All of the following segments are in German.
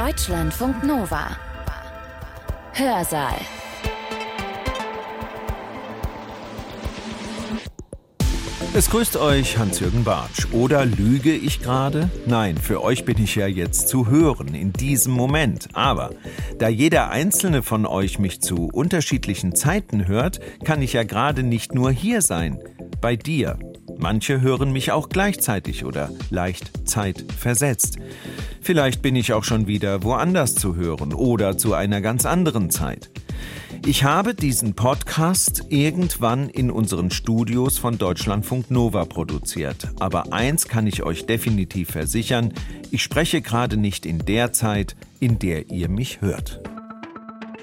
Deutschlandfunk Nova. Hörsaal. Es grüßt euch Hans-Jürgen Bartsch. Oder lüge ich gerade? Nein, für euch bin ich ja jetzt zu hören, in diesem Moment. Aber da jeder einzelne von euch mich zu unterschiedlichen Zeiten hört, kann ich ja gerade nicht nur hier sein, bei dir. Manche hören mich auch gleichzeitig oder leicht zeitversetzt. Vielleicht bin ich auch schon wieder woanders zu hören oder zu einer ganz anderen Zeit. Ich habe diesen Podcast irgendwann in unseren Studios von Deutschlandfunk Nova produziert. Aber eins kann ich euch definitiv versichern, ich spreche gerade nicht in der Zeit, in der ihr mich hört.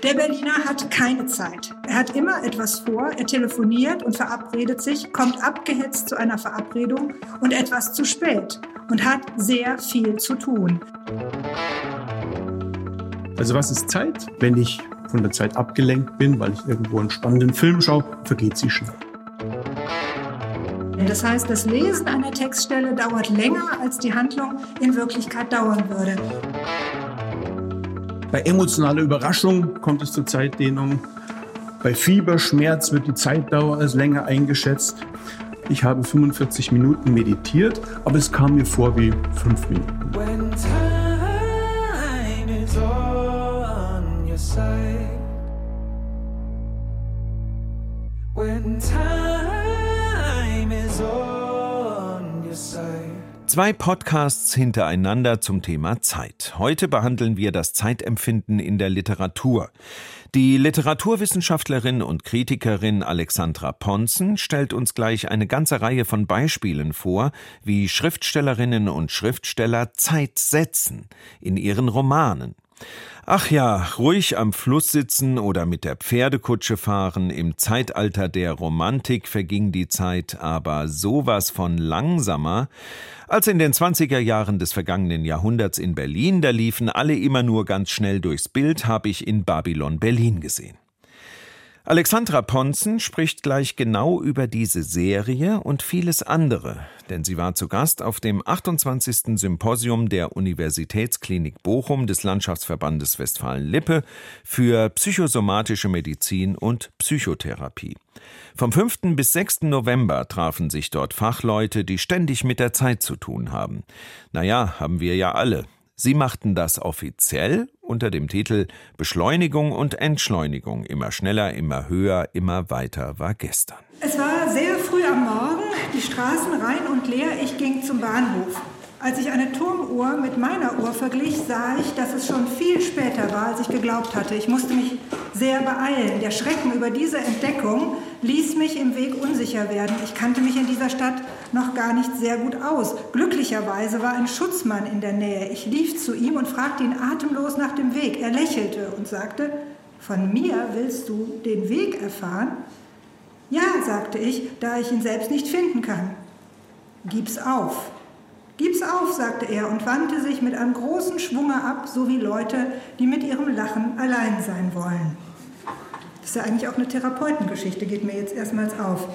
Der Berliner hat keine Zeit. Er hat immer etwas vor, er telefoniert und verabredet sich, kommt abgehetzt zu einer Verabredung und etwas zu spät und hat sehr viel zu tun. Also was ist Zeit? Wenn ich von der Zeit abgelenkt bin, weil ich irgendwo einen spannenden Film schaue, vergeht sie schnell. Das heißt, das Lesen einer Textstelle dauert länger, als die Handlung in Wirklichkeit dauern würde. Bei emotionaler Überraschung kommt es zur Zeitdehnung. Bei Fieberschmerz wird die Zeitdauer als länger eingeschätzt. Ich habe 45 Minuten meditiert, aber es kam mir vor wie fünf Minuten. Zwei Podcasts hintereinander zum Thema Zeit. Heute behandeln wir das Zeitempfinden in der Literatur. Die Literaturwissenschaftlerin und Kritikerin Alexandra Ponzen stellt uns gleich eine ganze Reihe von Beispielen vor, wie Schriftstellerinnen und Schriftsteller Zeit setzen in ihren Romanen. Ach ja, ruhig am Fluss sitzen oder mit der Pferdekutsche fahren, im Zeitalter der Romantik verging die Zeit aber sowas von langsamer, als in den 20er Jahren des vergangenen Jahrhunderts in Berlin, da liefen alle immer nur ganz schnell durchs Bild, habe ich in Babylon Berlin gesehen. Alexandra Ponzen spricht gleich genau über diese Serie und vieles andere, denn sie war zu Gast auf dem 28. Symposium der Universitätsklinik Bochum des Landschaftsverbandes Westfalen-Lippe für psychosomatische Medizin und Psychotherapie. Vom 5. bis 6. November trafen sich dort Fachleute, die ständig mit der Zeit zu tun haben. Naja, haben wir ja alle. Sie machten das offiziell unter dem Titel Beschleunigung und Entschleunigung. Immer schneller, immer höher, immer weiter war gestern. Es war sehr früh am Morgen, die Straßen rein und leer. Ich ging zum Bahnhof. Als ich eine Turmuhr mit meiner Uhr verglich, sah ich, dass es schon viel später war, als ich geglaubt hatte. Ich musste mich sehr beeilen. Der Schrecken über diese Entdeckung ließ mich im Weg unsicher werden. Ich kannte mich in dieser Stadt noch gar nicht sehr gut aus. Glücklicherweise war ein Schutzmann in der Nähe. Ich lief zu ihm und fragte ihn atemlos nach dem Weg. Er lächelte und sagte, von mir willst du den Weg erfahren? Ja, sagte ich, da ich ihn selbst nicht finden kann. Gib's auf. Gib's auf, sagte er und wandte sich mit einem großen Schwunge ab, so wie Leute, die mit ihrem Lachen allein sein wollen. Das ist ja eigentlich auch eine Therapeutengeschichte, geht mir jetzt erstmals auf.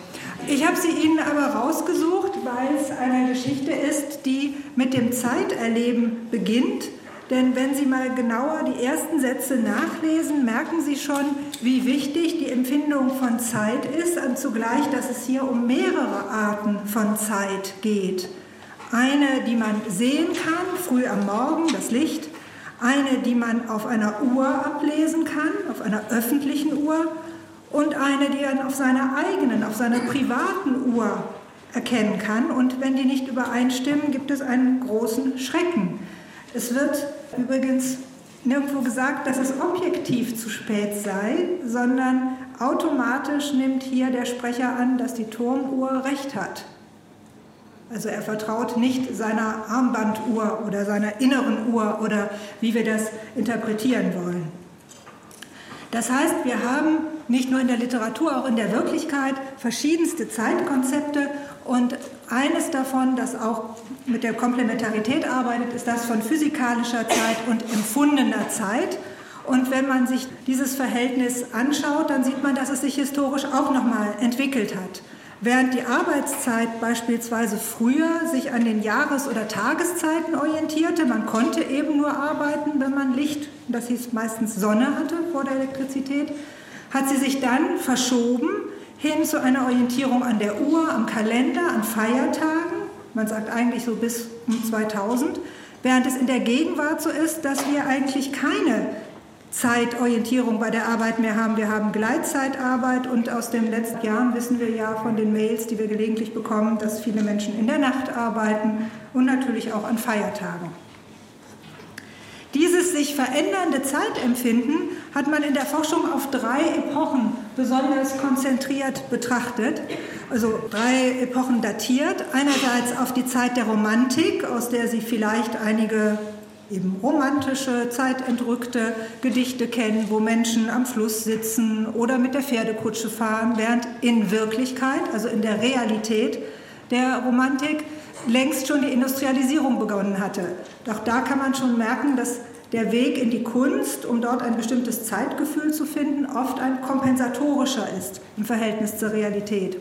Ich habe sie Ihnen aber rausgesucht, weil es eine Geschichte ist, die mit dem Zeiterleben beginnt. Denn wenn Sie mal genauer die ersten Sätze nachlesen, merken Sie schon, wie wichtig die Empfindung von Zeit ist und zugleich, dass es hier um mehrere Arten von Zeit geht. Eine, die man sehen kann, früh am Morgen, das Licht. Eine, die man auf einer Uhr ablesen kann, auf einer öffentlichen Uhr. Und eine, die man auf seiner eigenen, auf seiner privaten Uhr erkennen kann. Und wenn die nicht übereinstimmen, gibt es einen großen Schrecken. Es wird übrigens nirgendwo gesagt, dass es objektiv zu spät sei, sondern automatisch nimmt hier der Sprecher an, dass die Turmuhr recht hat. Also er vertraut nicht seiner Armbanduhr oder seiner inneren Uhr oder wie wir das interpretieren wollen. Das heißt, wir haben nicht nur in der Literatur, auch in der Wirklichkeit verschiedenste Zeitkonzepte und eines davon, das auch mit der Komplementarität arbeitet, ist das von physikalischer Zeit und empfundener Zeit. Und wenn man sich dieses Verhältnis anschaut, dann sieht man, dass es sich historisch auch nochmal entwickelt hat. Während die Arbeitszeit beispielsweise früher sich an den Jahres- oder Tageszeiten orientierte, man konnte eben nur arbeiten, wenn man Licht, das hieß meistens Sonne hatte vor der Elektrizität, hat sie sich dann verschoben hin zu einer Orientierung an der Uhr, am Kalender, an Feiertagen. Man sagt eigentlich so bis um 2000, während es in der Gegenwart so ist, dass wir eigentlich keine Zeitorientierung bei der Arbeit mehr haben. Wir haben Gleitzeitarbeit und aus den letzten Jahren wissen wir ja von den Mails, die wir gelegentlich bekommen, dass viele Menschen in der Nacht arbeiten und natürlich auch an Feiertagen. Dieses sich verändernde Zeitempfinden hat man in der Forschung auf drei Epochen besonders konzentriert betrachtet, also drei Epochen datiert. Einerseits auf die Zeit der Romantik, aus der Sie vielleicht einige eben romantische, zeitentrückte Gedichte kennen, wo Menschen am Fluss sitzen oder mit der Pferdekutsche fahren, während in Wirklichkeit, also in der Realität der Romantik, längst schon die Industrialisierung begonnen hatte. Doch da kann man schon merken, dass der Weg in die Kunst, um dort ein bestimmtes Zeitgefühl zu finden, oft ein kompensatorischer ist im Verhältnis zur Realität.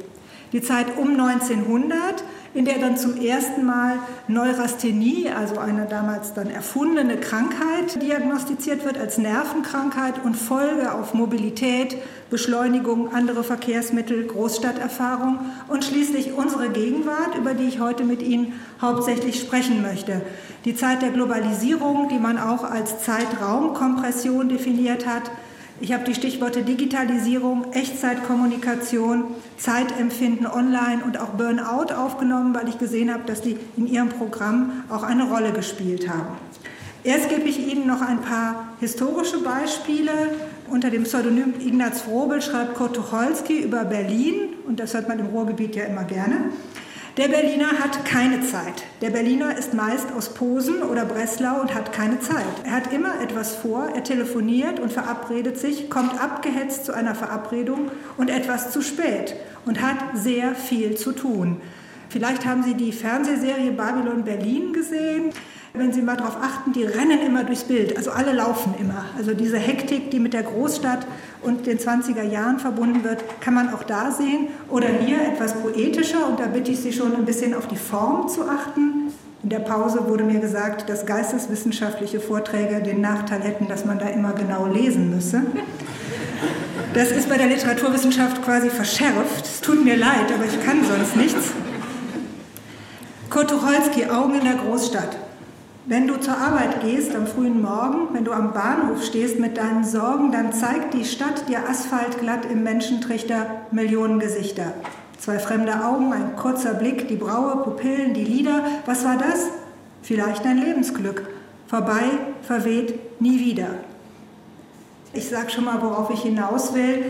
Die Zeit um 1900 in der dann zum ersten Mal Neurasthenie, also eine damals dann erfundene Krankheit, diagnostiziert wird als Nervenkrankheit und Folge auf Mobilität, Beschleunigung, andere Verkehrsmittel, Großstadterfahrung und schließlich unsere Gegenwart, über die ich heute mit Ihnen hauptsächlich sprechen möchte. Die Zeit der Globalisierung, die man auch als Zeitraumkompression definiert hat, ich habe die Stichworte Digitalisierung, Echtzeitkommunikation, Zeitempfinden online und auch Burnout aufgenommen, weil ich gesehen habe, dass die in Ihrem Programm auch eine Rolle gespielt haben. Erst gebe ich Ihnen noch ein paar historische Beispiele. Unter dem Pseudonym Ignaz Frobel schreibt Kurt Tucholsky über Berlin, und das hört man im Ruhrgebiet ja immer gerne. Der Berliner hat keine Zeit. Der Berliner ist meist aus Posen oder Breslau und hat keine Zeit. Er hat immer etwas vor, er telefoniert und verabredet sich, kommt abgehetzt zu einer Verabredung und etwas zu spät und hat sehr viel zu tun. Vielleicht haben Sie die Fernsehserie Babylon Berlin gesehen. Wenn Sie mal darauf achten, die rennen immer durchs Bild. Also alle laufen immer. Also diese Hektik, die mit der Großstadt und den 20er Jahren verbunden wird, kann man auch da sehen. Oder hier etwas poetischer. Und da bitte ich Sie schon ein bisschen auf die Form zu achten. In der Pause wurde mir gesagt, dass geisteswissenschaftliche Vorträge den Nachteil hätten, dass man da immer genau lesen müsse. Das ist bei der Literaturwissenschaft quasi verschärft. Es tut mir leid, aber ich kann sonst nichts. Kurt Tucholsky, Augen in der Großstadt. Wenn du zur Arbeit gehst am frühen Morgen, wenn du am Bahnhof stehst mit deinen Sorgen, dann zeigt die Stadt dir asphaltglatt im Menschentrichter Millionen Gesichter. Zwei fremde Augen, ein kurzer Blick, die Braue, Pupillen, die Lider. Was war das? Vielleicht ein Lebensglück. Vorbei, verweht, nie wieder. Ich sage schon mal, worauf ich hinaus will.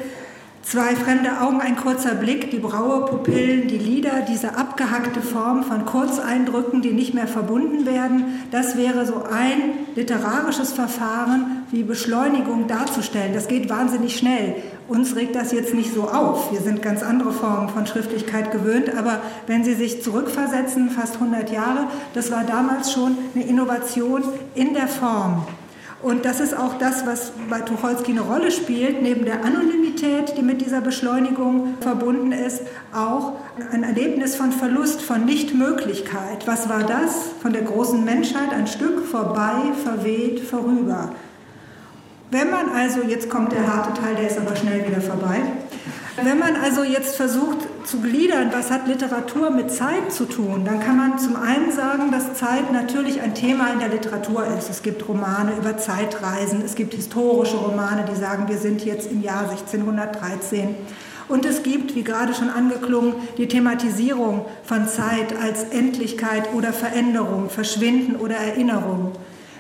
Zwei fremde Augen, ein kurzer Blick, die Braue, Pupillen, die Lider, diese abgehackte Form von Kurzeindrücken, die nicht mehr verbunden werden, das wäre so ein literarisches Verfahren, wie Beschleunigung darzustellen. Das geht wahnsinnig schnell. Uns regt das jetzt nicht so auf. Wir sind ganz andere Formen von Schriftlichkeit gewöhnt, aber wenn Sie sich zurückversetzen, fast 100 Jahre, das war damals schon eine Innovation in der Form. Und das ist auch das, was bei Tucholsky eine Rolle spielt, neben der Anonymität, die mit dieser Beschleunigung verbunden ist, auch ein Erlebnis von Verlust, von Nichtmöglichkeit. Was war das? Von der großen Menschheit ein Stück vorbei, verweht, vorüber. Wenn man also, jetzt kommt der harte Teil, der ist aber schnell wieder vorbei, wenn man also jetzt versucht zu gliedern, was hat Literatur mit Zeit zu tun, dann kann man zum einen sagen, dass Zeit natürlich ein Thema in der Literatur ist. Es gibt Romane über Zeitreisen, es gibt historische Romane, die sagen, wir sind jetzt im Jahr 1613. Und es gibt, wie gerade schon angeklungen, die Thematisierung von Zeit als Endlichkeit oder Veränderung, Verschwinden oder Erinnerung.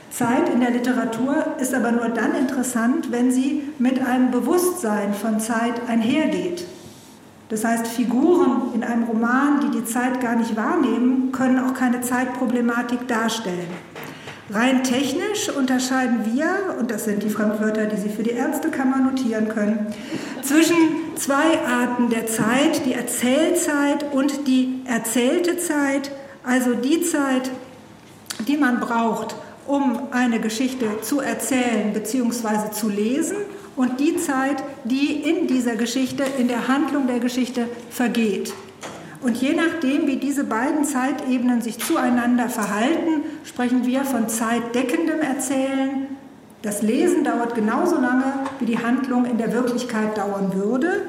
Zeit in der Literatur ist aber nur dann interessant, wenn sie mit einem Bewusstsein von Zeit einhergeht. Das heißt, Figuren in einem Roman, die die Zeit gar nicht wahrnehmen, können auch keine Zeitproblematik darstellen. Rein technisch unterscheiden wir, und das sind die Fremdwörter, die Sie für die Ärztekammer notieren können, zwischen zwei Arten der Zeit, die Erzählzeit und die erzählte Zeit, also die Zeit, die man braucht, um eine Geschichte zu erzählen bzw. zu lesen und die Zeit, die in dieser Geschichte, in der Handlung der Geschichte vergeht. Und je nachdem, wie diese beiden Zeitebenen sich zueinander verhalten, sprechen wir von zeitdeckendem Erzählen. Das Lesen dauert genauso lange, wie die Handlung in der Wirklichkeit dauern würde.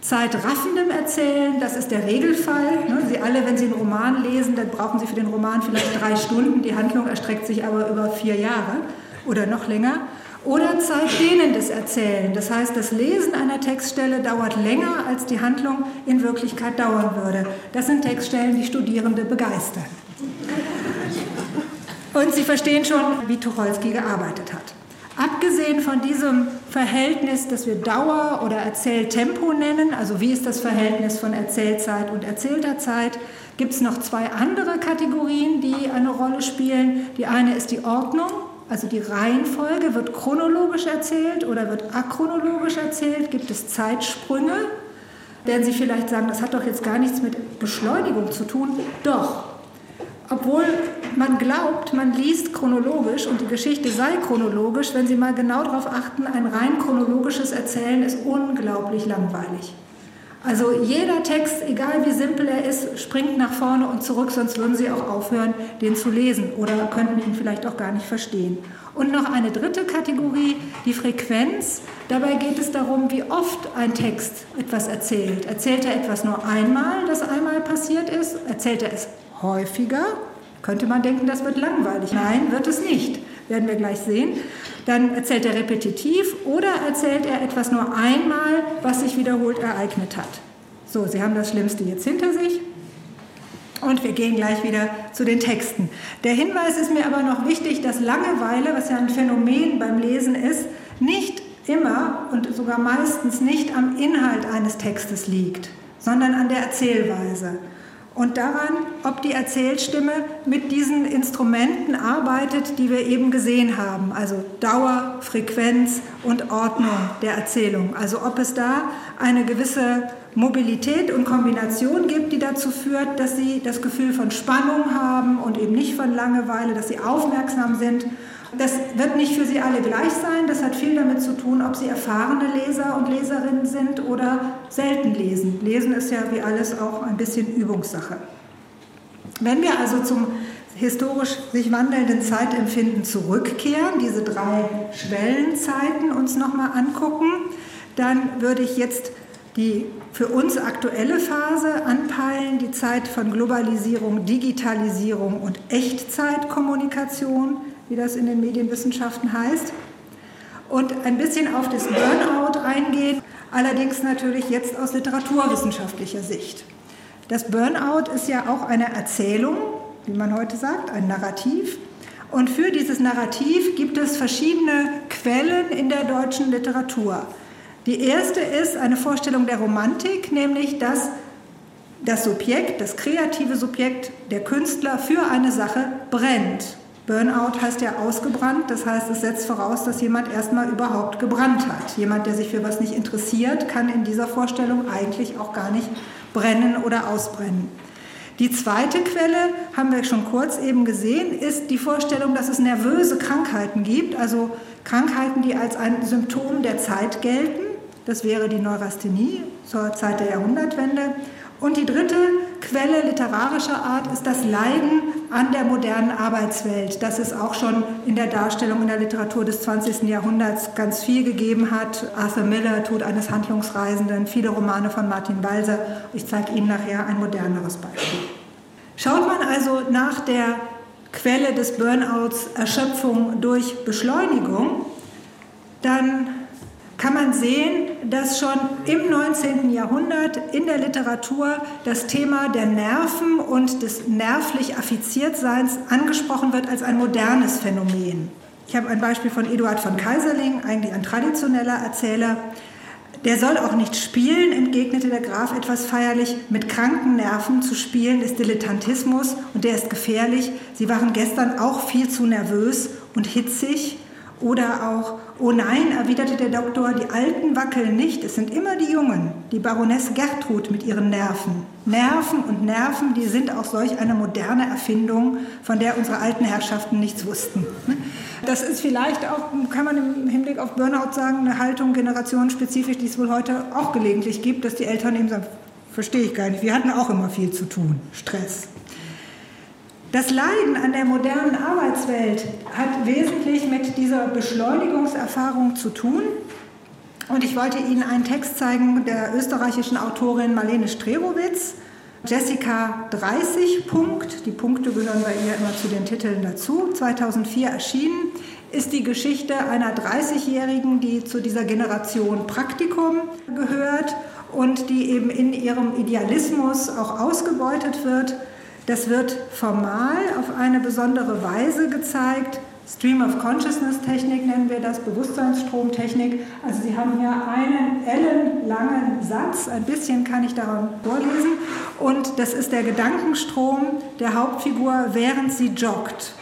Zeitraffendem Erzählen, das ist der Regelfall. Ne, Sie alle, wenn Sie einen Roman lesen, dann brauchen Sie für den Roman vielleicht drei Stunden. Die Handlung erstreckt sich aber über vier Jahre oder noch länger. Oder zeitdehnendes Erzählen. Das heißt, das Lesen einer Textstelle dauert länger, als die Handlung in Wirklichkeit dauern würde. Das sind Textstellen, die Studierende begeistern. Und Sie verstehen schon, wie Tucholsky gearbeitet hat. Abgesehen von diesem Verhältnis, das wir Dauer oder Erzähltempo nennen, also wie ist das Verhältnis von Erzählzeit und erzählter Zeit, gibt es noch zwei andere Kategorien, die eine Rolle spielen. Die eine ist die Ordnung, also die Reihenfolge, wird chronologisch erzählt oder wird achronologisch erzählt, gibt es Zeitsprünge. Werden Sie vielleicht sagen, das hat doch jetzt gar nichts mit Beschleunigung zu tun. Doch, obwohl man glaubt, man liest chronologisch und die Geschichte sei chronologisch, wenn Sie mal genau darauf achten, ein rein chronologisches Erzählen ist unglaublich langweilig. Also jeder Text, egal wie simpel er ist, springt nach vorne und zurück, sonst würden Sie auch aufhören, den zu lesen oder könnten ihn vielleicht auch gar nicht verstehen. Und noch eine dritte Kategorie, die Frequenz. Dabei geht es darum, wie oft ein Text etwas erzählt. Erzählt er etwas nur einmal, das einmal passiert ist? Erzählt er es häufiger? Könnte man denken, das wird langweilig. Nein, wird es nicht. Werden wir gleich sehen. Dann erzählt er repetitiv oder erzählt er etwas nur einmal, was sich wiederholt ereignet hat. So, Sie haben das Schlimmste jetzt hinter sich. Und wir gehen gleich wieder zu den Texten. Der Hinweis ist mir aber noch wichtig, dass Langeweile, was ja ein Phänomen beim Lesen ist, nicht immer und sogar meistens nicht am Inhalt eines Textes liegt, sondern an der Erzählweise und daran, ob die Erzählstimme mit diesen Instrumenten arbeitet, die wir eben gesehen haben, also Dauer, Frequenz und Ordnung der Erzählung. Also ob es da eine gewisse Mobilität und Kombination gibt, die dazu führt, dass sie das Gefühl von Spannung haben und eben nicht von Langeweile, dass sie aufmerksam sind das wird nicht für Sie alle gleich sein. Das hat viel damit zu tun, ob Sie erfahrene Leser und Leserinnen sind oder selten lesen. Lesen ist ja wie alles auch ein bisschen Übungssache. Wenn wir also zum historisch sich wandelnden Zeitempfinden zurückkehren, diese drei Schwellenzeiten uns nochmal angucken, dann würde ich jetzt die für uns aktuelle Phase anpeilen, die Zeit von Globalisierung, Digitalisierung und Echtzeitkommunikation wie das in den Medienwissenschaften heißt. Und ein bisschen auf das Burnout eingehen, allerdings natürlich jetzt aus literaturwissenschaftlicher Sicht. Das Burnout ist ja auch eine Erzählung, wie man heute sagt, ein Narrativ. Und für dieses Narrativ gibt es verschiedene Quellen in der deutschen Literatur. Die erste ist eine Vorstellung der Romantik, nämlich dass das Subjekt, das kreative Subjekt, der Künstler für eine Sache brennt. Burnout heißt ja ausgebrannt, das heißt, es setzt voraus, dass jemand erstmal überhaupt gebrannt hat. Jemand, der sich für was nicht interessiert, kann in dieser Vorstellung eigentlich auch gar nicht brennen oder ausbrennen. Die zweite Quelle, haben wir schon kurz eben gesehen, ist die Vorstellung, dass es nervöse Krankheiten gibt, also Krankheiten, die als ein Symptom der Zeit gelten. Das wäre die Neurasthenie zur Zeit der Jahrhundertwende. Und die dritte Quelle literarischer Art ist das Leiden an der modernen Arbeitswelt, das es auch schon in der Darstellung in der Literatur des 20. Jahrhunderts ganz viel gegeben hat. Arthur Miller, Tod eines Handlungsreisenden, viele Romane von Martin Walser. Ich zeige Ihnen nachher ein moderneres Beispiel. Schaut man also nach der Quelle des Burnouts Erschöpfung durch Beschleunigung, dann kann man sehen, dass schon im 19. Jahrhundert in der Literatur das Thema der Nerven und des nervlich Affiziertseins angesprochen wird als ein modernes Phänomen. Ich habe ein Beispiel von Eduard von Kaiserling, eigentlich ein traditioneller Erzähler. Der soll auch nicht spielen, entgegnete der Graf etwas feierlich. Mit kranken Nerven zu spielen ist Dilettantismus und der ist gefährlich. Sie waren gestern auch viel zu nervös und hitzig. Oder auch, oh nein, erwiderte der Doktor, die Alten wackeln nicht, es sind immer die Jungen, die Baroness Gertrud mit ihren Nerven. Nerven und Nerven, die sind auch solch eine moderne Erfindung, von der unsere alten Herrschaften nichts wussten. Das ist vielleicht auch, kann man im Hinblick auf Burnout sagen, eine Haltung generationenspezifisch, die es wohl heute auch gelegentlich gibt, dass die Eltern eben sagen, verstehe ich gar nicht. Wir hatten auch immer viel zu tun, Stress. Das Leiden an der modernen Arbeitswelt hat wesentlich mit dieser Beschleunigungserfahrung zu tun. Und ich wollte Ihnen einen Text zeigen der österreichischen Autorin Marlene Strerowitz. Jessica 30 Punkt, die Punkte gehören bei ihr immer zu den Titeln dazu, 2004 erschienen, ist die Geschichte einer 30-Jährigen, die zu dieser Generation Praktikum gehört und die eben in ihrem Idealismus auch ausgebeutet wird. Das wird formal auf eine besondere Weise gezeigt. Stream of Consciousness Technik nennen wir das, Bewusstseinsstromtechnik. Also Sie haben hier einen ellenlangen Satz, ein bisschen kann ich daran vorlesen. Und das ist der Gedankenstrom der Hauptfigur, während sie joggt.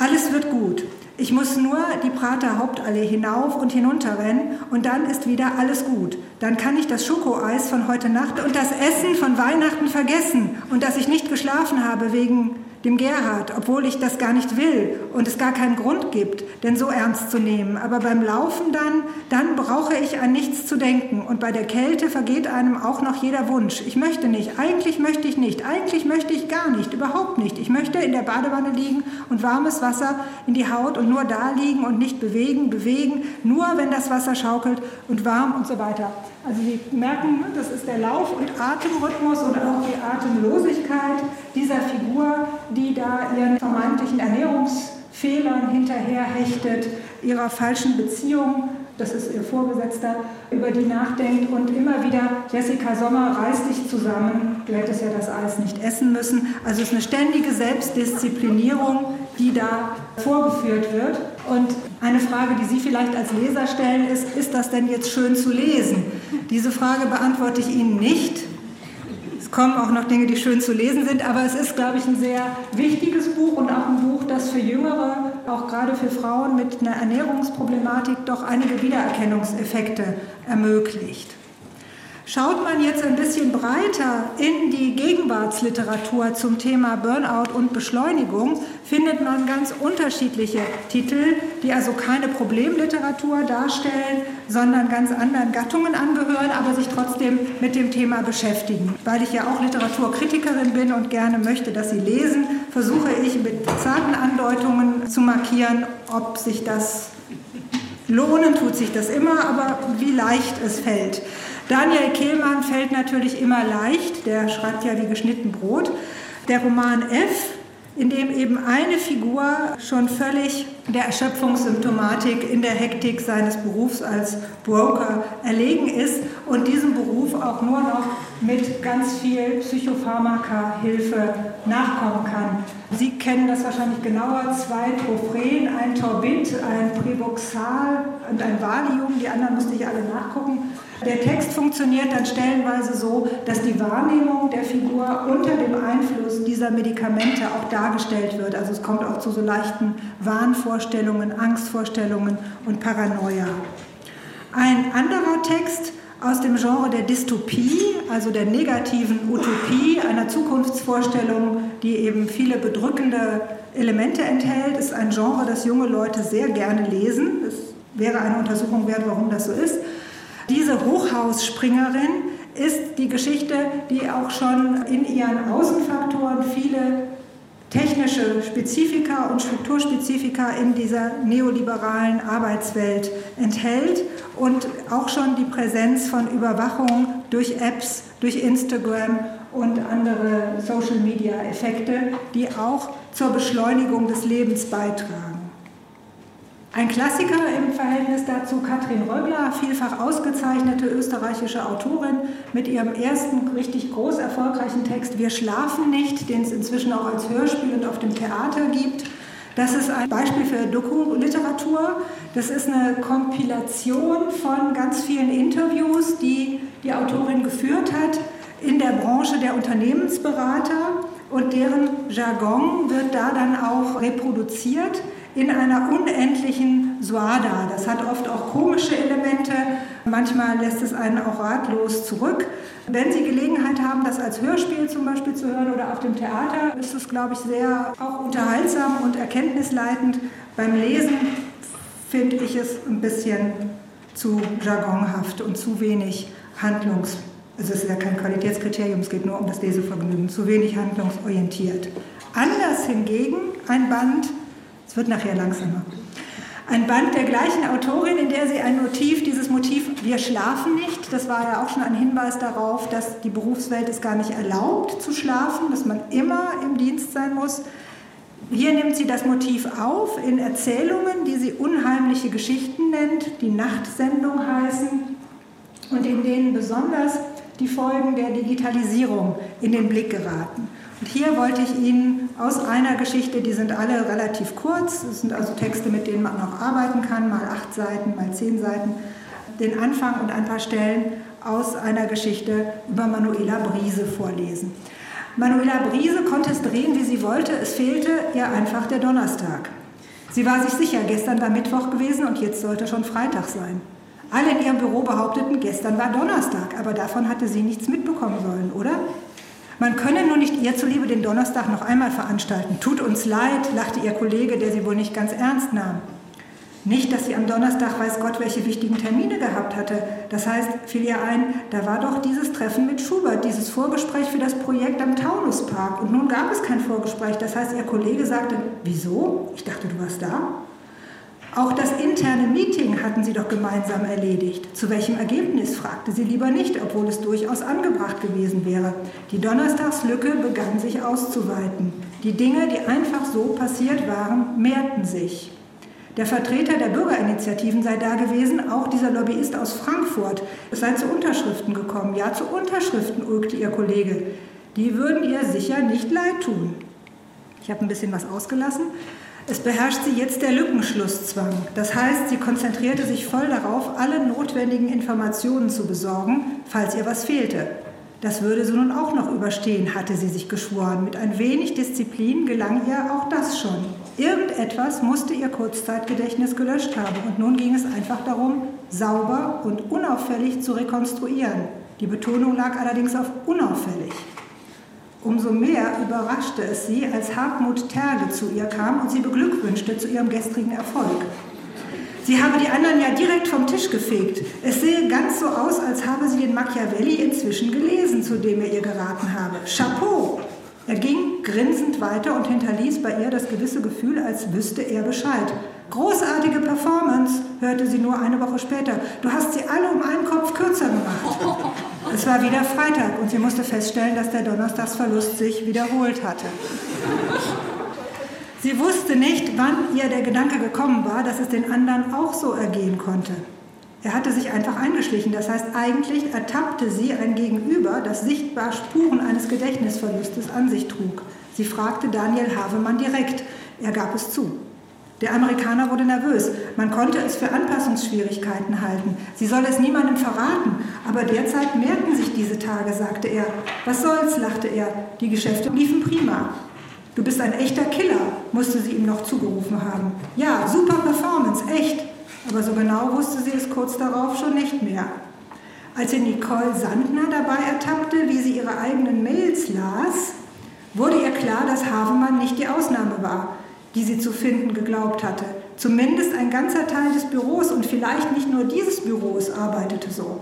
Alles wird gut. Ich muss nur die Prater Hauptallee hinauf und hinunter rennen und dann ist wieder alles gut. Dann kann ich das Schokoeis von heute Nacht und das Essen von Weihnachten vergessen und dass ich nicht geschlafen habe wegen dem Gerhard, obwohl ich das gar nicht will und es gar keinen Grund gibt, denn so ernst zu nehmen. Aber beim Laufen dann, dann brauche ich an nichts zu denken und bei der Kälte vergeht einem auch noch jeder Wunsch. Ich möchte nicht, eigentlich möchte ich nicht, eigentlich möchte ich gar nicht, überhaupt nicht. Ich möchte in der Badewanne liegen und warmes Wasser in die Haut und nur da liegen und nicht bewegen, bewegen, nur wenn das Wasser schaukelt und warm und so weiter. Also Sie merken, das ist der Lauf- und Atemrhythmus und auch die Atemlosigkeit dieser Figur, die da ihren vermeintlichen Ernährungsfehlern hinterherhechtet, ihrer falschen Beziehung, das ist ihr Vorgesetzter, über die nachdenkt und immer wieder, Jessica Sommer, reiß dich zusammen, du hättest ja das Eis nicht essen müssen. Also es ist eine ständige Selbstdisziplinierung, die da vorgeführt wird. Und eine Frage, die Sie vielleicht als Leser stellen, ist, ist das denn jetzt schön zu lesen? Diese Frage beantworte ich Ihnen nicht. Es kommen auch noch Dinge, die schön zu lesen sind, aber es ist, glaube ich, ein sehr wichtiges Buch und auch ein Buch, das für Jüngere, auch gerade für Frauen mit einer Ernährungsproblematik, doch einige Wiedererkennungseffekte ermöglicht. Schaut man jetzt ein bisschen breiter in die Gegenwartsliteratur zum Thema Burnout und Beschleunigung, findet man ganz unterschiedliche Titel, die also keine Problemliteratur darstellen, sondern ganz anderen Gattungen angehören, aber sich trotzdem mit dem Thema beschäftigen. Weil ich ja auch Literaturkritikerin bin und gerne möchte, dass Sie lesen, versuche ich mit zarten Andeutungen zu markieren, ob sich das lohnen, tut sich das immer, aber wie leicht es fällt. Daniel Kehlmann fällt natürlich immer leicht, der schreibt ja wie geschnitten Brot. Der Roman F, in dem eben eine Figur schon völlig der Erschöpfungssymptomatik in der Hektik seines Berufs als Broker erlegen ist und diesem Beruf auch nur noch mit ganz viel Psychopharmaka-Hilfe nachkommen kann. Sie kennen das wahrscheinlich genauer, zwei Trophren, ein Torbit, ein Prevoxal und ein Valium, die anderen musste ich alle nachgucken. Der Text funktioniert dann stellenweise so, dass die Wahrnehmung der Figur unter dem Einfluss dieser Medikamente auch dargestellt wird. Also es kommt auch zu so leichten Wahnvorstellungen, Angstvorstellungen und Paranoia. Ein anderer Text aus dem Genre der Dystopie, also der negativen Utopie, einer Zukunftsvorstellung, die eben viele bedrückende Elemente enthält, ist ein Genre, das junge Leute sehr gerne lesen. Es wäre eine Untersuchung wert, warum das so ist. Hochhausspringerin ist die Geschichte, die auch schon in ihren Außenfaktoren viele technische Spezifika und Strukturspezifika in dieser neoliberalen Arbeitswelt enthält und auch schon die Präsenz von Überwachung durch Apps, durch Instagram und andere Social-Media-Effekte, die auch zur Beschleunigung des Lebens beitragen. Ein Klassiker im Verhältnis dazu Katrin Rögler, vielfach ausgezeichnete österreichische Autorin mit ihrem ersten richtig groß erfolgreichen Text Wir schlafen nicht, den es inzwischen auch als Hörspiel und auf dem Theater gibt. Das ist ein Beispiel für Doku-Literatur. Das ist eine Kompilation von ganz vielen Interviews, die die Autorin geführt hat in der Branche der Unternehmensberater und deren Jargon wird da dann auch reproduziert in einer unendlichen Suada. Das hat oft auch komische Elemente, manchmal lässt es einen auch ratlos zurück. Wenn Sie Gelegenheit haben, das als Hörspiel zum Beispiel zu hören oder auf dem Theater, ist es, glaube ich, sehr auch unterhaltsam und erkenntnisleitend. Beim Lesen finde ich es ein bisschen zu jargonhaft und zu wenig. Also es ist ja kein Qualitätskriterium, es geht nur um das Lesevergnügen, zu wenig handlungsorientiert. Anders hingegen ein Band, wird nachher langsamer, ein Band der gleichen Autorin, in der sie ein Motiv, dieses Motiv Wir schlafen nicht, das war ja auch schon ein Hinweis darauf, dass die Berufswelt es gar nicht erlaubt zu schlafen, dass man immer im Dienst sein muss. Hier nimmt sie das Motiv auf in Erzählungen, die sie unheimliche Geschichten nennt, die Nachtsendung heißen und in denen besonders die Folgen der Digitalisierung in den Blick geraten. Und hier wollte ich Ihnen aus einer Geschichte, die sind alle relativ kurz, das sind also Texte, mit denen man auch arbeiten kann, mal acht Seiten, mal zehn Seiten, den Anfang und ein paar Stellen aus einer Geschichte über Manuela Brise vorlesen. Manuela Brise konnte es drehen, wie sie wollte, es fehlte ihr einfach der Donnerstag. Sie war sich sicher, gestern war Mittwoch gewesen und jetzt sollte schon Freitag sein. Alle in ihrem Büro behaupteten, gestern war Donnerstag, aber davon hatte sie nichts mitbekommen sollen, oder? Man könne nur nicht ihr zuliebe den Donnerstag noch einmal veranstalten. Tut uns leid, lachte ihr Kollege, der sie wohl nicht ganz ernst nahm. Nicht, dass sie am Donnerstag weiß Gott welche wichtigen Termine gehabt hatte. Das heißt, fiel ihr ein, da war doch dieses Treffen mit Schubert, dieses Vorgespräch für das Projekt am Taunuspark. Und nun gab es kein Vorgespräch. Das heißt, ihr Kollege sagte, wieso? Ich dachte, du warst da. Auch das interne Meeting hatten sie doch gemeinsam erledigt. Zu welchem Ergebnis fragte sie lieber nicht, obwohl es durchaus angebracht gewesen wäre. Die Donnerstagslücke begann sich auszuweiten. Die Dinge, die einfach so passiert waren, mehrten sich. Der Vertreter der Bürgerinitiativen sei da gewesen, auch dieser Lobbyist aus Frankfurt. Es sei zu Unterschriften gekommen. Ja, zu Unterschriften, ulkte ihr Kollege. Die würden ihr sicher nicht leid tun. Ich habe ein bisschen was ausgelassen. Es beherrscht sie jetzt der Lückenschlusszwang. Das heißt, sie konzentrierte sich voll darauf, alle notwendigen Informationen zu besorgen, falls ihr was fehlte. Das würde sie nun auch noch überstehen, hatte sie sich geschworen. Mit ein wenig Disziplin gelang ihr auch das schon. Irgendetwas musste ihr Kurzzeitgedächtnis gelöscht haben und nun ging es einfach darum, sauber und unauffällig zu rekonstruieren. Die Betonung lag allerdings auf unauffällig. Umso mehr überraschte es sie, als Hartmut Terge zu ihr kam und sie beglückwünschte zu ihrem gestrigen Erfolg. Sie habe die anderen ja direkt vom Tisch gefegt. Es sehe ganz so aus, als habe sie den Machiavelli inzwischen gelesen, zu dem er ihr geraten habe. Chapeau! Er ging grinsend weiter und hinterließ bei ihr das gewisse Gefühl, als wüsste er Bescheid. Großartige Performance, hörte sie nur eine Woche später. Du hast sie alle um einen Kopf kürzer gemacht. Es war wieder Freitag und sie musste feststellen, dass der Donnerstagsverlust sich wiederholt hatte. Sie wusste nicht, wann ihr der Gedanke gekommen war, dass es den anderen auch so ergehen konnte. Er hatte sich einfach eingeschlichen. Das heißt, eigentlich ertappte sie ein Gegenüber, das sichtbar Spuren eines Gedächtnisverlustes an sich trug. Sie fragte Daniel Havemann direkt. Er gab es zu. Der Amerikaner wurde nervös. Man konnte es für Anpassungsschwierigkeiten halten. Sie soll es niemandem verraten. Aber derzeit mehrten sich diese Tage, sagte er. Was soll's, lachte er. Die Geschäfte liefen prima. Du bist ein echter Killer, musste sie ihm noch zugerufen haben. Ja, super Performance, echt. Aber so genau wusste sie es kurz darauf schon nicht mehr. Als sie Nicole Sandner dabei ertappte, wie sie ihre eigenen Mails las, wurde ihr klar, dass Havemann nicht die Ausnahme war die sie zu finden geglaubt hatte. Zumindest ein ganzer Teil des Büros und vielleicht nicht nur dieses Büros arbeitete so.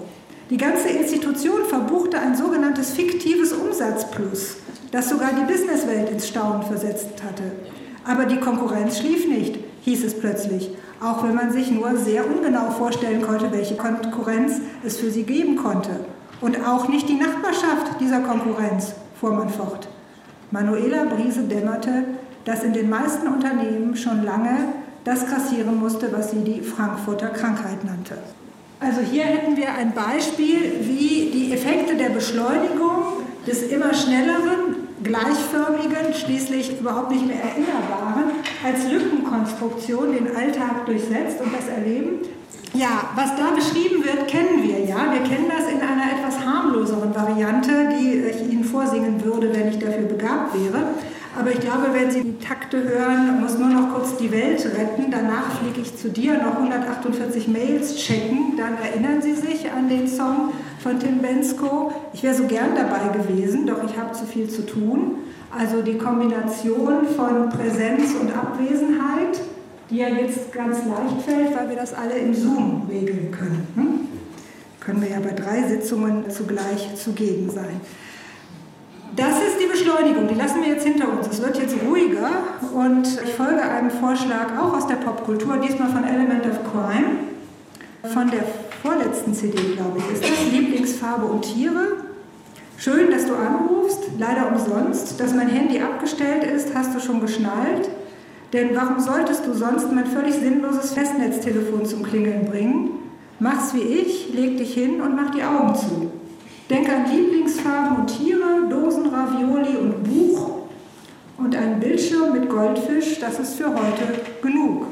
Die ganze Institution verbuchte ein sogenanntes fiktives Umsatzplus, das sogar die Businesswelt ins Staunen versetzt hatte. Aber die Konkurrenz schlief nicht, hieß es plötzlich, auch wenn man sich nur sehr ungenau vorstellen konnte, welche Konkurrenz es für sie geben konnte. Und auch nicht die Nachbarschaft dieser Konkurrenz, fuhr man fort. Manuela Brise dämmerte, das in den meisten Unternehmen schon lange das kassieren musste, was sie die Frankfurter Krankheit nannte. Also hier hätten wir ein Beispiel, wie die Effekte der Beschleunigung des immer schnelleren, gleichförmigen, schließlich überhaupt nicht mehr erinnerbaren, als Lückenkonstruktion den Alltag durchsetzt und das Erleben. Ja, was da beschrieben wird, kennen wir ja. Wir kennen das in einer etwas harmloseren Variante, die ich Ihnen vorsingen würde, wenn ich dafür begabt wäre. Aber ich glaube, wenn Sie die Takte hören, muss nur noch kurz die Welt retten. Danach fliege ich zu dir, noch 148 Mails checken. Dann erinnern Sie sich an den Song von Tim Bensko. Ich wäre so gern dabei gewesen, doch ich habe zu viel zu tun. Also die Kombination von Präsenz und Abwesenheit, die ja jetzt ganz leicht fällt, weil wir das alle im Zoom regeln können. Hm? Können wir ja bei drei Sitzungen zugleich zugegen sein. Das ist die Beschleunigung, die lassen wir jetzt hinter uns. Es wird jetzt ruhiger und ich folge einem Vorschlag auch aus der Popkultur, diesmal von Element of Crime, von der vorletzten CD, glaube ich, ist das Lieblingsfarbe und Tiere. Schön, dass du anrufst, leider umsonst. Dass mein Handy abgestellt ist, hast du schon geschnallt. Denn warum solltest du sonst mein völlig sinnloses Festnetztelefon zum Klingeln bringen? Mach's wie ich, leg dich hin und mach die Augen zu. Denk an Lieblingsfarben und Tiere, Dosen, Ravioli und Buch und einen Bildschirm mit Goldfisch, das ist für heute genug.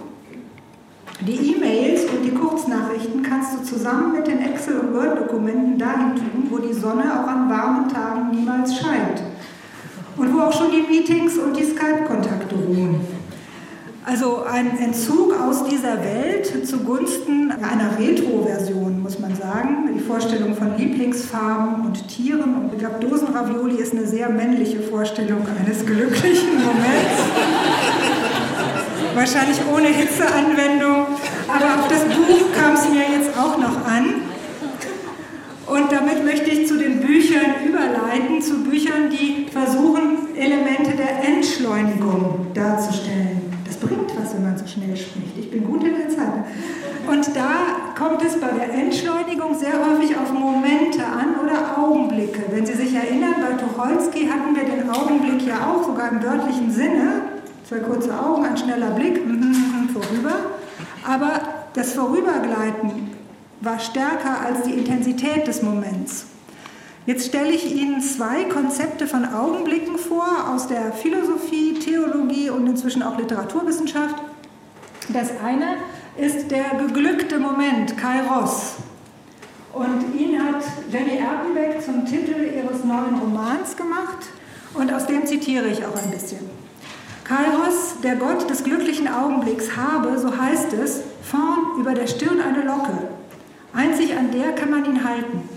Die E-Mails und die Kurznachrichten kannst du zusammen mit den Excel- und Word-Dokumenten dahin tun, wo die Sonne auch an warmen Tagen niemals scheint. Und wo auch schon die Meetings und die Skype-Kontakte ruhen. Also ein Entzug aus dieser Welt zugunsten einer Retro-Version, muss man sagen. Die Vorstellung von Lieblingsfarben und Tieren und ich glaube, Dosenravioli ist eine sehr männliche Vorstellung eines glücklichen Moments. Wahrscheinlich ohne Hitzeanwendung. Aber auf das Buch kam es mir jetzt auch noch an. Und damit möchte ich zu den Büchern überleiten, zu Büchern, die versuchen, Elemente der Entschleunigung darzustellen bringt was, wenn man so schnell spricht. Ich bin gut in der Zeit. Und da kommt es bei der Entschleunigung sehr häufig auf Momente an oder Augenblicke. Wenn Sie sich erinnern, bei Tucholsky hatten wir den Augenblick ja auch sogar im wörtlichen Sinne. Zwei kurze Augen, ein schneller Blick, vorüber. Aber das Vorübergleiten war stärker als die Intensität des Moments. Jetzt stelle ich Ihnen zwei Konzepte von Augenblicken vor aus der Philosophie, Theologie und inzwischen auch Literaturwissenschaft. Das eine ist der geglückte Moment, Kairos. Und ihn hat Jenny Erpenbeck zum Titel ihres neuen Romans gemacht und aus dem zitiere ich auch ein bisschen. Kairos, der Gott des glücklichen Augenblicks, habe, so heißt es, vorn über der Stirn eine Locke. Einzig an der kann man ihn halten.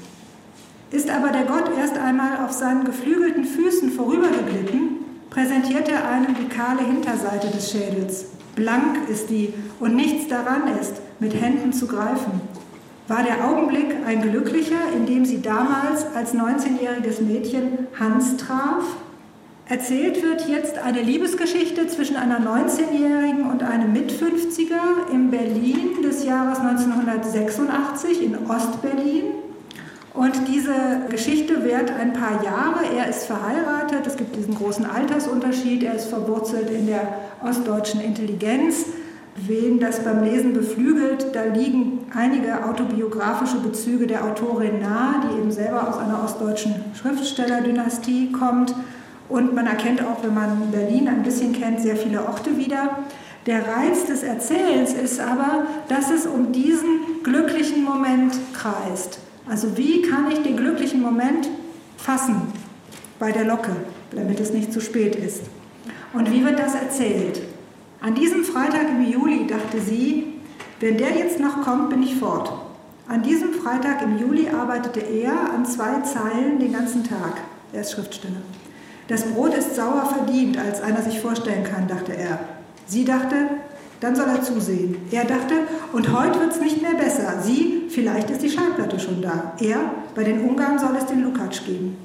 Ist aber der Gott erst einmal auf seinen geflügelten Füßen vorübergeglitten, präsentiert er einem die kahle Hinterseite des Schädels. Blank ist die und nichts daran ist, mit Händen zu greifen. War der Augenblick ein glücklicher, in dem sie damals als 19-jähriges Mädchen Hans traf? Erzählt wird jetzt eine Liebesgeschichte zwischen einer 19-Jährigen und einem Mit-50er im Berlin des Jahres 1986 in Ostberlin. Und diese Geschichte währt ein paar Jahre. Er ist verheiratet, es gibt diesen großen Altersunterschied, er ist verwurzelt in der ostdeutschen Intelligenz. Wen das beim Lesen beflügelt, da liegen einige autobiografische Bezüge der Autorin nahe, die eben selber aus einer ostdeutschen Schriftstellerdynastie kommt. Und man erkennt auch, wenn man Berlin ein bisschen kennt, sehr viele Orte wieder. Der Reiz des Erzählens ist aber, dass es um diesen glücklichen Moment kreist. Also wie kann ich den glücklichen Moment fassen bei der Locke, damit es nicht zu spät ist? Und wie wird das erzählt? An diesem Freitag im Juli dachte sie, wenn der jetzt noch kommt, bin ich fort. An diesem Freitag im Juli arbeitete er an zwei Zeilen den ganzen Tag. Er ist Schriftsteller. Das Brot ist sauer verdient, als einer sich vorstellen kann, dachte er. Sie dachte, dann soll er zusehen. Er dachte, und heute wird es nicht mehr besser. Sie, vielleicht ist die Schallplatte schon da. Er, bei den Ungarn soll es den Lukacs geben.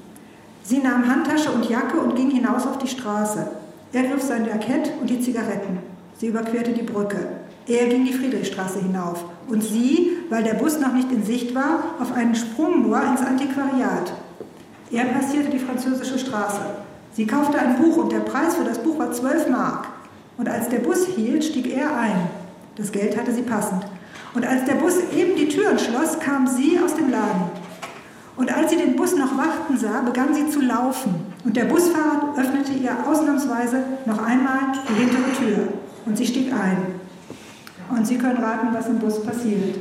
Sie nahm Handtasche und Jacke und ging hinaus auf die Straße. Er griff sein Jackett und die Zigaretten. Sie überquerte die Brücke. Er ging die Friedrichstraße hinauf. Und sie, weil der Bus noch nicht in Sicht war, auf einen Sprung nur ins Antiquariat. Er passierte die französische Straße. Sie kaufte ein Buch und der Preis für das Buch war 12 Mark. Und als der Bus hielt, stieg er ein. Das Geld hatte sie passend. Und als der Bus eben die Türen schloss, kam sie aus dem Laden. Und als sie den Bus noch warten sah, begann sie zu laufen. Und der Busfahrer öffnete ihr ausnahmsweise noch einmal die hintere Tür. Und sie stieg ein. Und Sie können raten, was im Bus passiert.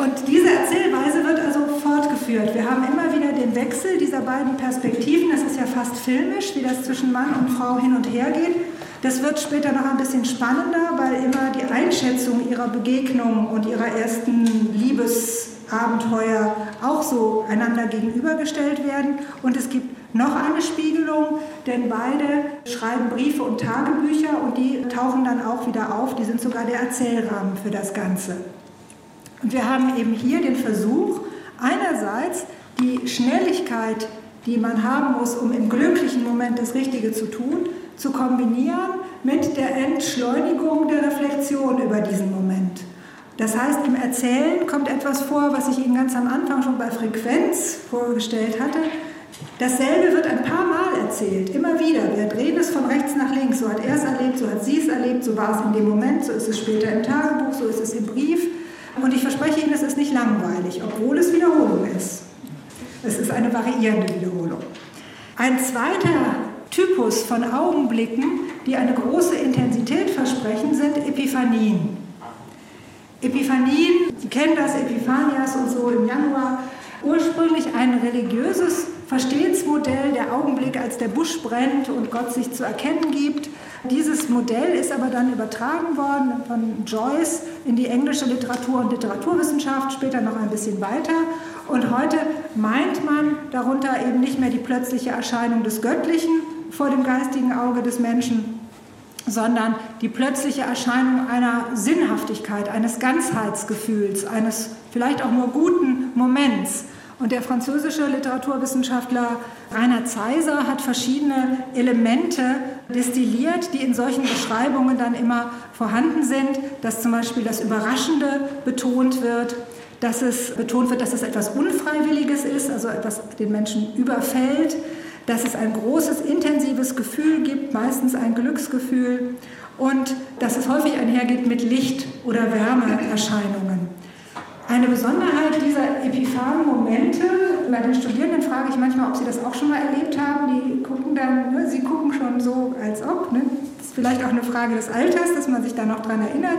Und diese Erzählweise wird also fortgeführt. Wir haben immer wieder den Wechsel dieser beiden Perspektiven. Das ist ja fast filmisch, wie das zwischen Mann und Frau hin und her geht. Das wird später noch ein bisschen spannender, weil immer die Einschätzung ihrer Begegnung und ihrer ersten Liebesabenteuer auch so einander gegenübergestellt werden. Und es gibt noch eine Spiegelung, denn beide schreiben Briefe und Tagebücher und die tauchen dann auch wieder auf. Die sind sogar der Erzählrahmen für das Ganze. Und wir haben eben hier den Versuch, Einerseits die Schnelligkeit, die man haben muss, um im glücklichen Moment das Richtige zu tun, zu kombinieren mit der Entschleunigung der Reflexion über diesen Moment. Das heißt, im Erzählen kommt etwas vor, was ich Ihnen ganz am Anfang schon bei Frequenz vorgestellt hatte. Dasselbe wird ein paar Mal erzählt, immer wieder. Wir drehen es von rechts nach links. So hat er es erlebt, so hat sie es erlebt, so war es in dem Moment, so ist es später im Tagebuch, so ist es im Brief. Und ich verspreche Ihnen, es ist nicht langweilig, obwohl es Wiederholung ist. Es ist eine variierende Wiederholung. Ein zweiter Typus von Augenblicken, die eine große Intensität versprechen, sind Epiphanien. Epiphanien, Sie kennen das, Epiphanias und so im Januar, ursprünglich ein religiöses Verstehensmodell, der Augenblick, als der Busch brennt und Gott sich zu erkennen gibt. Dieses Modell ist aber dann übertragen worden von Joyce in die englische Literatur und Literaturwissenschaft, später noch ein bisschen weiter. Und heute meint man darunter eben nicht mehr die plötzliche Erscheinung des Göttlichen vor dem geistigen Auge des Menschen, sondern die plötzliche Erscheinung einer Sinnhaftigkeit, eines Ganzheitsgefühls, eines vielleicht auch nur guten Moments. Und der französische Literaturwissenschaftler Rainer Zeiser hat verschiedene Elemente destilliert, die in solchen Beschreibungen dann immer vorhanden sind, dass zum Beispiel das Überraschende betont wird, dass es betont wird, dass es etwas Unfreiwilliges ist, also etwas den Menschen überfällt, dass es ein großes, intensives Gefühl gibt, meistens ein Glücksgefühl und dass es häufig einhergeht mit Licht- oder Wärmeerscheinungen. Eine Besonderheit dieser epiphanen Momente, bei den Studierenden frage ich manchmal, ob sie das auch schon mal erlebt haben. Die gucken dann, ne, sie gucken schon so, als ob. Ne? Das ist vielleicht auch eine Frage des Alters, dass man sich da noch dran erinnert.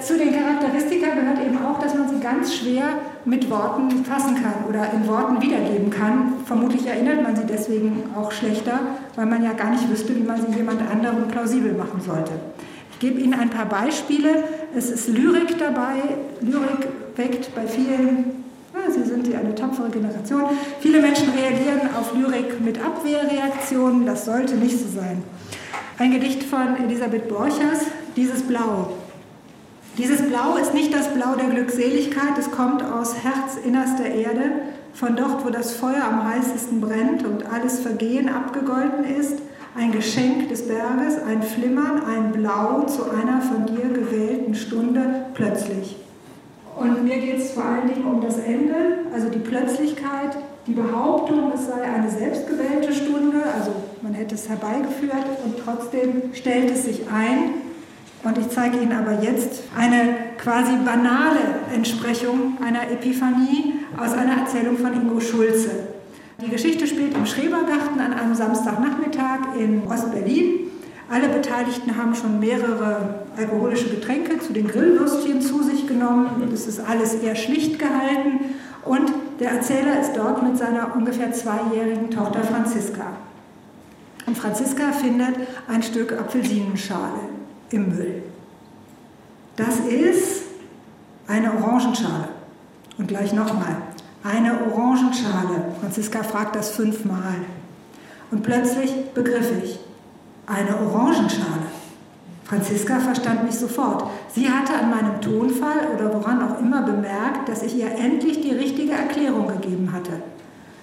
Zu den Charakteristika gehört eben auch, dass man sie ganz schwer mit Worten fassen kann oder in Worten wiedergeben kann. Vermutlich erinnert man sie deswegen auch schlechter, weil man ja gar nicht wüsste, wie man sie jemand anderem plausibel machen sollte. Ich gebe Ihnen ein paar Beispiele. Es ist Lyrik dabei. Lyrik weckt bei vielen, ja, Sie sind eine tapfere Generation, viele Menschen reagieren auf Lyrik mit Abwehrreaktionen. Das sollte nicht so sein. Ein Gedicht von Elisabeth Borchers, Dieses Blau. Dieses Blau ist nicht das Blau der Glückseligkeit, es kommt aus herzinnerster Erde, von dort, wo das Feuer am heißesten brennt und alles Vergehen abgegolten ist, ein Geschenk des Berges, ein Flimmern, ein Blau zu einer von dir gewählten Stunde plötzlich. Und mir geht es vor allen Dingen um das Ende, also die Plötzlichkeit, die Behauptung, es sei eine selbstgewählte Stunde, also man hätte es herbeigeführt und trotzdem stellt es sich ein und ich zeige Ihnen aber jetzt eine quasi banale Entsprechung einer Epiphanie aus einer Erzählung von Ingo Schulze. Die Geschichte spielt im Schrebergarten an einem Samstagnachmittag in Ostberlin. Alle Beteiligten haben schon mehrere alkoholische Getränke zu den Grillwürstchen zu sich genommen. Es ist alles eher schlicht gehalten. Und der Erzähler ist dort mit seiner ungefähr zweijährigen Tochter Franziska. Und Franziska findet ein Stück Apfelsinenschale im Müll. Das ist eine Orangenschale. Und gleich nochmal. Eine Orangenschale. Franziska fragt das fünfmal. Und plötzlich begriff ich. Eine Orangenschale. Franziska verstand mich sofort. Sie hatte an meinem Tonfall oder woran auch immer bemerkt, dass ich ihr endlich die richtige Erklärung gegeben hatte.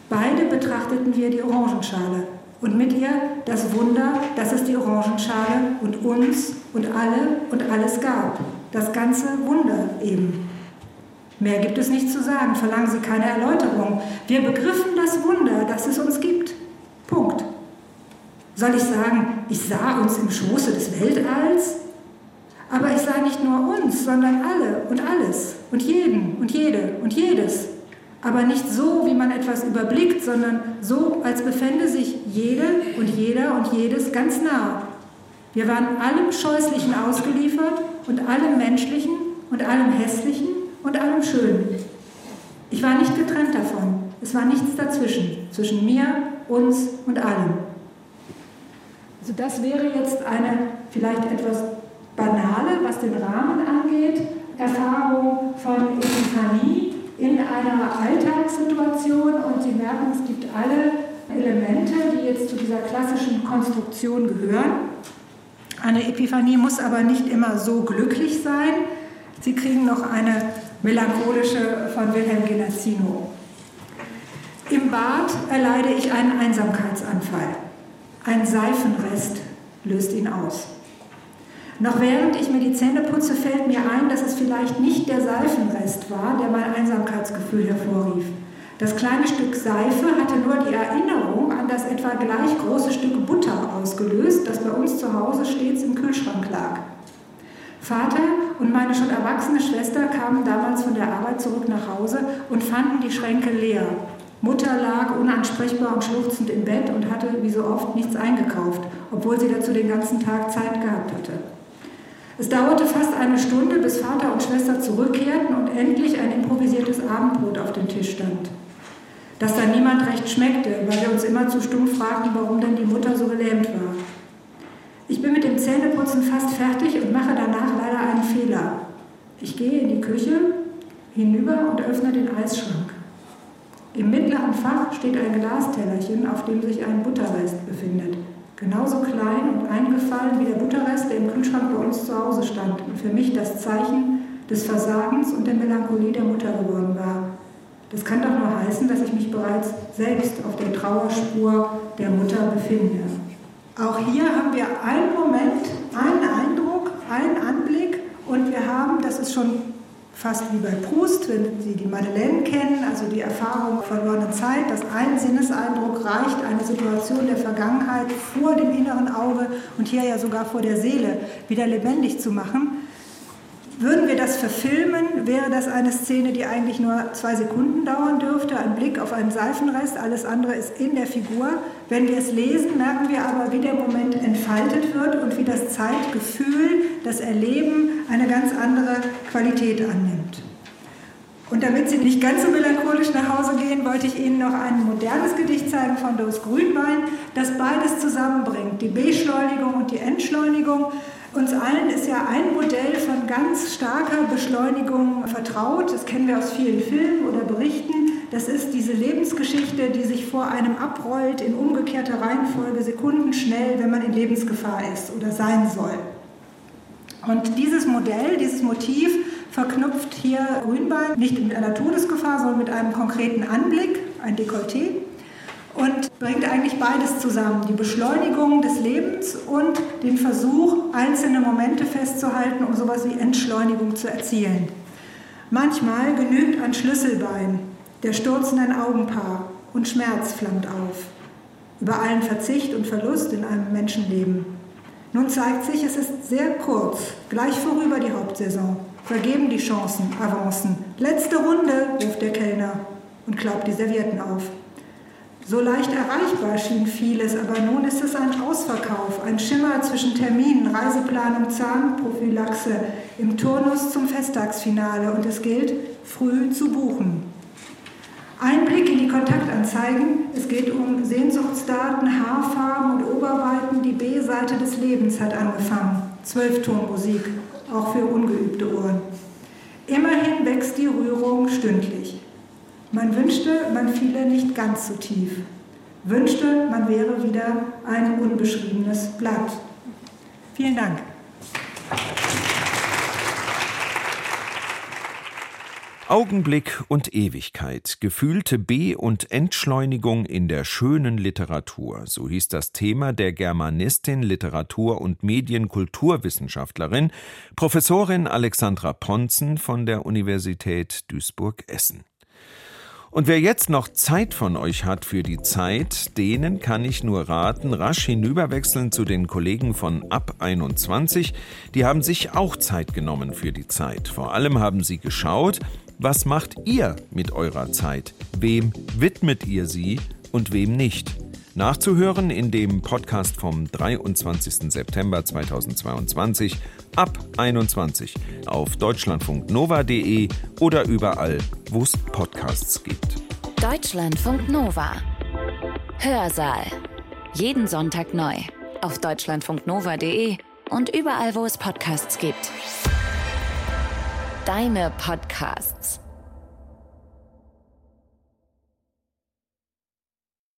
Beide betrachteten wir die Orangenschale und mit ihr das Wunder, dass es die Orangenschale und uns und alle und alles gab. Das ganze Wunder eben. Mehr gibt es nicht zu sagen, verlangen Sie keine Erläuterung. Wir begriffen das Wunder, das es uns gibt. Punkt. Soll ich sagen, ich sah uns im Schoße des Weltalls? Aber ich sah nicht nur uns, sondern alle und alles und jeden und jede und jedes aber nicht so, wie man etwas überblickt, sondern so, als befände sich jede und jeder und jedes ganz nah. Wir waren allem Scheußlichen ausgeliefert und allem Menschlichen und allem Hässlichen und allem Schönen. Ich war nicht getrennt davon. Es war nichts dazwischen, zwischen mir, uns und allem. Also das wäre jetzt eine vielleicht etwas banale, was den Rahmen angeht, Erfahrung von Epiphanie, in einer Alltagssituation und Sie merken, es gibt alle Elemente, die jetzt zu dieser klassischen Konstruktion gehören. Eine Epiphanie muss aber nicht immer so glücklich sein. Sie kriegen noch eine melancholische von Wilhelm Genazzino. im Bad erleide ich einen Einsamkeitsanfall. Ein Seifenrest löst ihn aus. Noch während ich mir die Zähne putze, fällt mir ein, dass es vielleicht nicht der Seifenrest war, der mein Einsamkeitsgefühl hervorrief. Das kleine Stück Seife hatte nur die Erinnerung an das etwa gleich große Stück Butter ausgelöst, das bei uns zu Hause stets im Kühlschrank lag. Vater und meine schon erwachsene Schwester kamen damals von der Arbeit zurück nach Hause und fanden die Schränke leer. Mutter lag unansprechbar und schluchzend im Bett und hatte wie so oft nichts eingekauft, obwohl sie dazu den ganzen Tag Zeit gehabt hatte. Es dauerte fast eine Stunde, bis Vater und Schwester zurückkehrten und endlich ein improvisiertes Abendbrot auf dem Tisch stand. Dass da niemand recht schmeckte, weil wir uns immer zu stumm fragten, warum denn die Mutter so gelähmt war. Ich bin mit dem Zähneputzen fast fertig und mache danach leider einen Fehler. Ich gehe in die Küche hinüber und öffne den Eisschrank. Im mittleren Fach steht ein Glastellerchen, auf dem sich ein Butterrest befindet. Genauso klein und eingefallen wie der Butterrest, der im Kühlschrank bei uns zu Hause stand und für mich das Zeichen des Versagens und der Melancholie der Mutter geworden war. Das kann doch nur heißen, dass ich mich bereits selbst auf der Trauerspur der Mutter befinde. Auch hier haben wir einen Moment, einen Eindruck, einen Anblick und wir haben, das ist schon fast wie bei Proust, wenn Sie die Madeleine kennen, also die Erfahrung verlorenen Zeit, dass ein Sinneseindruck reicht, eine Situation der Vergangenheit vor dem inneren Auge und hier ja sogar vor der Seele wieder lebendig zu machen. Würden wir das verfilmen, wäre das eine Szene, die eigentlich nur zwei Sekunden dauern dürfte, ein Blick auf einen Seifenrest, alles andere ist in der Figur. Wenn wir es lesen, merken wir aber, wie der Moment entfaltet wird und wie das Zeitgefühl, das Erleben eine ganz andere Qualität annimmt. Und damit Sie nicht ganz so melancholisch nach Hause gehen, wollte ich Ihnen noch ein modernes Gedicht zeigen von Dos Grünbein, das beides zusammenbringt, die Beschleunigung und die Entschleunigung. Uns allen ist ja ein Modell von ganz starker Beschleunigung vertraut. Das kennen wir aus vielen Filmen oder Berichten. Das ist diese Lebensgeschichte, die sich vor einem abrollt in umgekehrter Reihenfolge sekundenschnell, wenn man in Lebensgefahr ist oder sein soll. Und dieses Modell, dieses Motiv verknüpft hier Grünbein nicht mit einer Todesgefahr, sondern mit einem konkreten Anblick, ein Dekolleté und bringt eigentlich beides zusammen, die Beschleunigung des Lebens und den Versuch, einzelne Momente festzuhalten, um sowas wie Entschleunigung zu erzielen. Manchmal genügt ein Schlüsselbein, der Sturz in ein Augenpaar und Schmerz flammt auf. Über allen Verzicht und Verlust in einem Menschenleben. Nun zeigt sich, es ist sehr kurz, gleich vorüber die Hauptsaison. Vergeben die Chancen, Avancen. Letzte Runde, ruft der Kellner und klaubt die Servietten auf. So leicht erreichbar schien vieles, aber nun ist es ein Ausverkauf, ein Schimmer zwischen Terminen, Reiseplanung, Zahnprophylaxe im Turnus zum Festtagsfinale und es gilt, früh zu buchen. Ein Blick in die Kontaktanzeigen. Es geht um Sehnsuchtsdaten, Haarfarben und Oberweiten. Die B-Seite des Lebens hat angefangen. Zwölftonmusik, auch für ungeübte Ohren. Immerhin wächst die Rührung stündlich. Man wünschte, man fiele nicht ganz so tief. Wünschte, man wäre wieder ein unbeschriebenes Blatt. Vielen Dank. Augenblick und Ewigkeit, gefühlte Be- und Entschleunigung in der schönen Literatur, so hieß das Thema der Germanistin, Literatur- und Medienkulturwissenschaftlerin, Professorin Alexandra Ponzen von der Universität Duisburg-Essen. Und wer jetzt noch Zeit von euch hat für die Zeit, denen kann ich nur raten, rasch hinüberwechseln zu den Kollegen von Ab 21. Die haben sich auch Zeit genommen für die Zeit. Vor allem haben sie geschaut, was macht ihr mit eurer Zeit? Wem widmet ihr sie und wem nicht? Nachzuhören in dem Podcast vom 23. September 2022 ab 21 auf deutschlandfunknova.de oder überall, wo es Podcasts gibt. Deutschlandfunk Nova. Hörsaal. Jeden Sonntag neu auf deutschlandfunknova.de und überall, wo es Podcasts gibt. Deine Podcasts.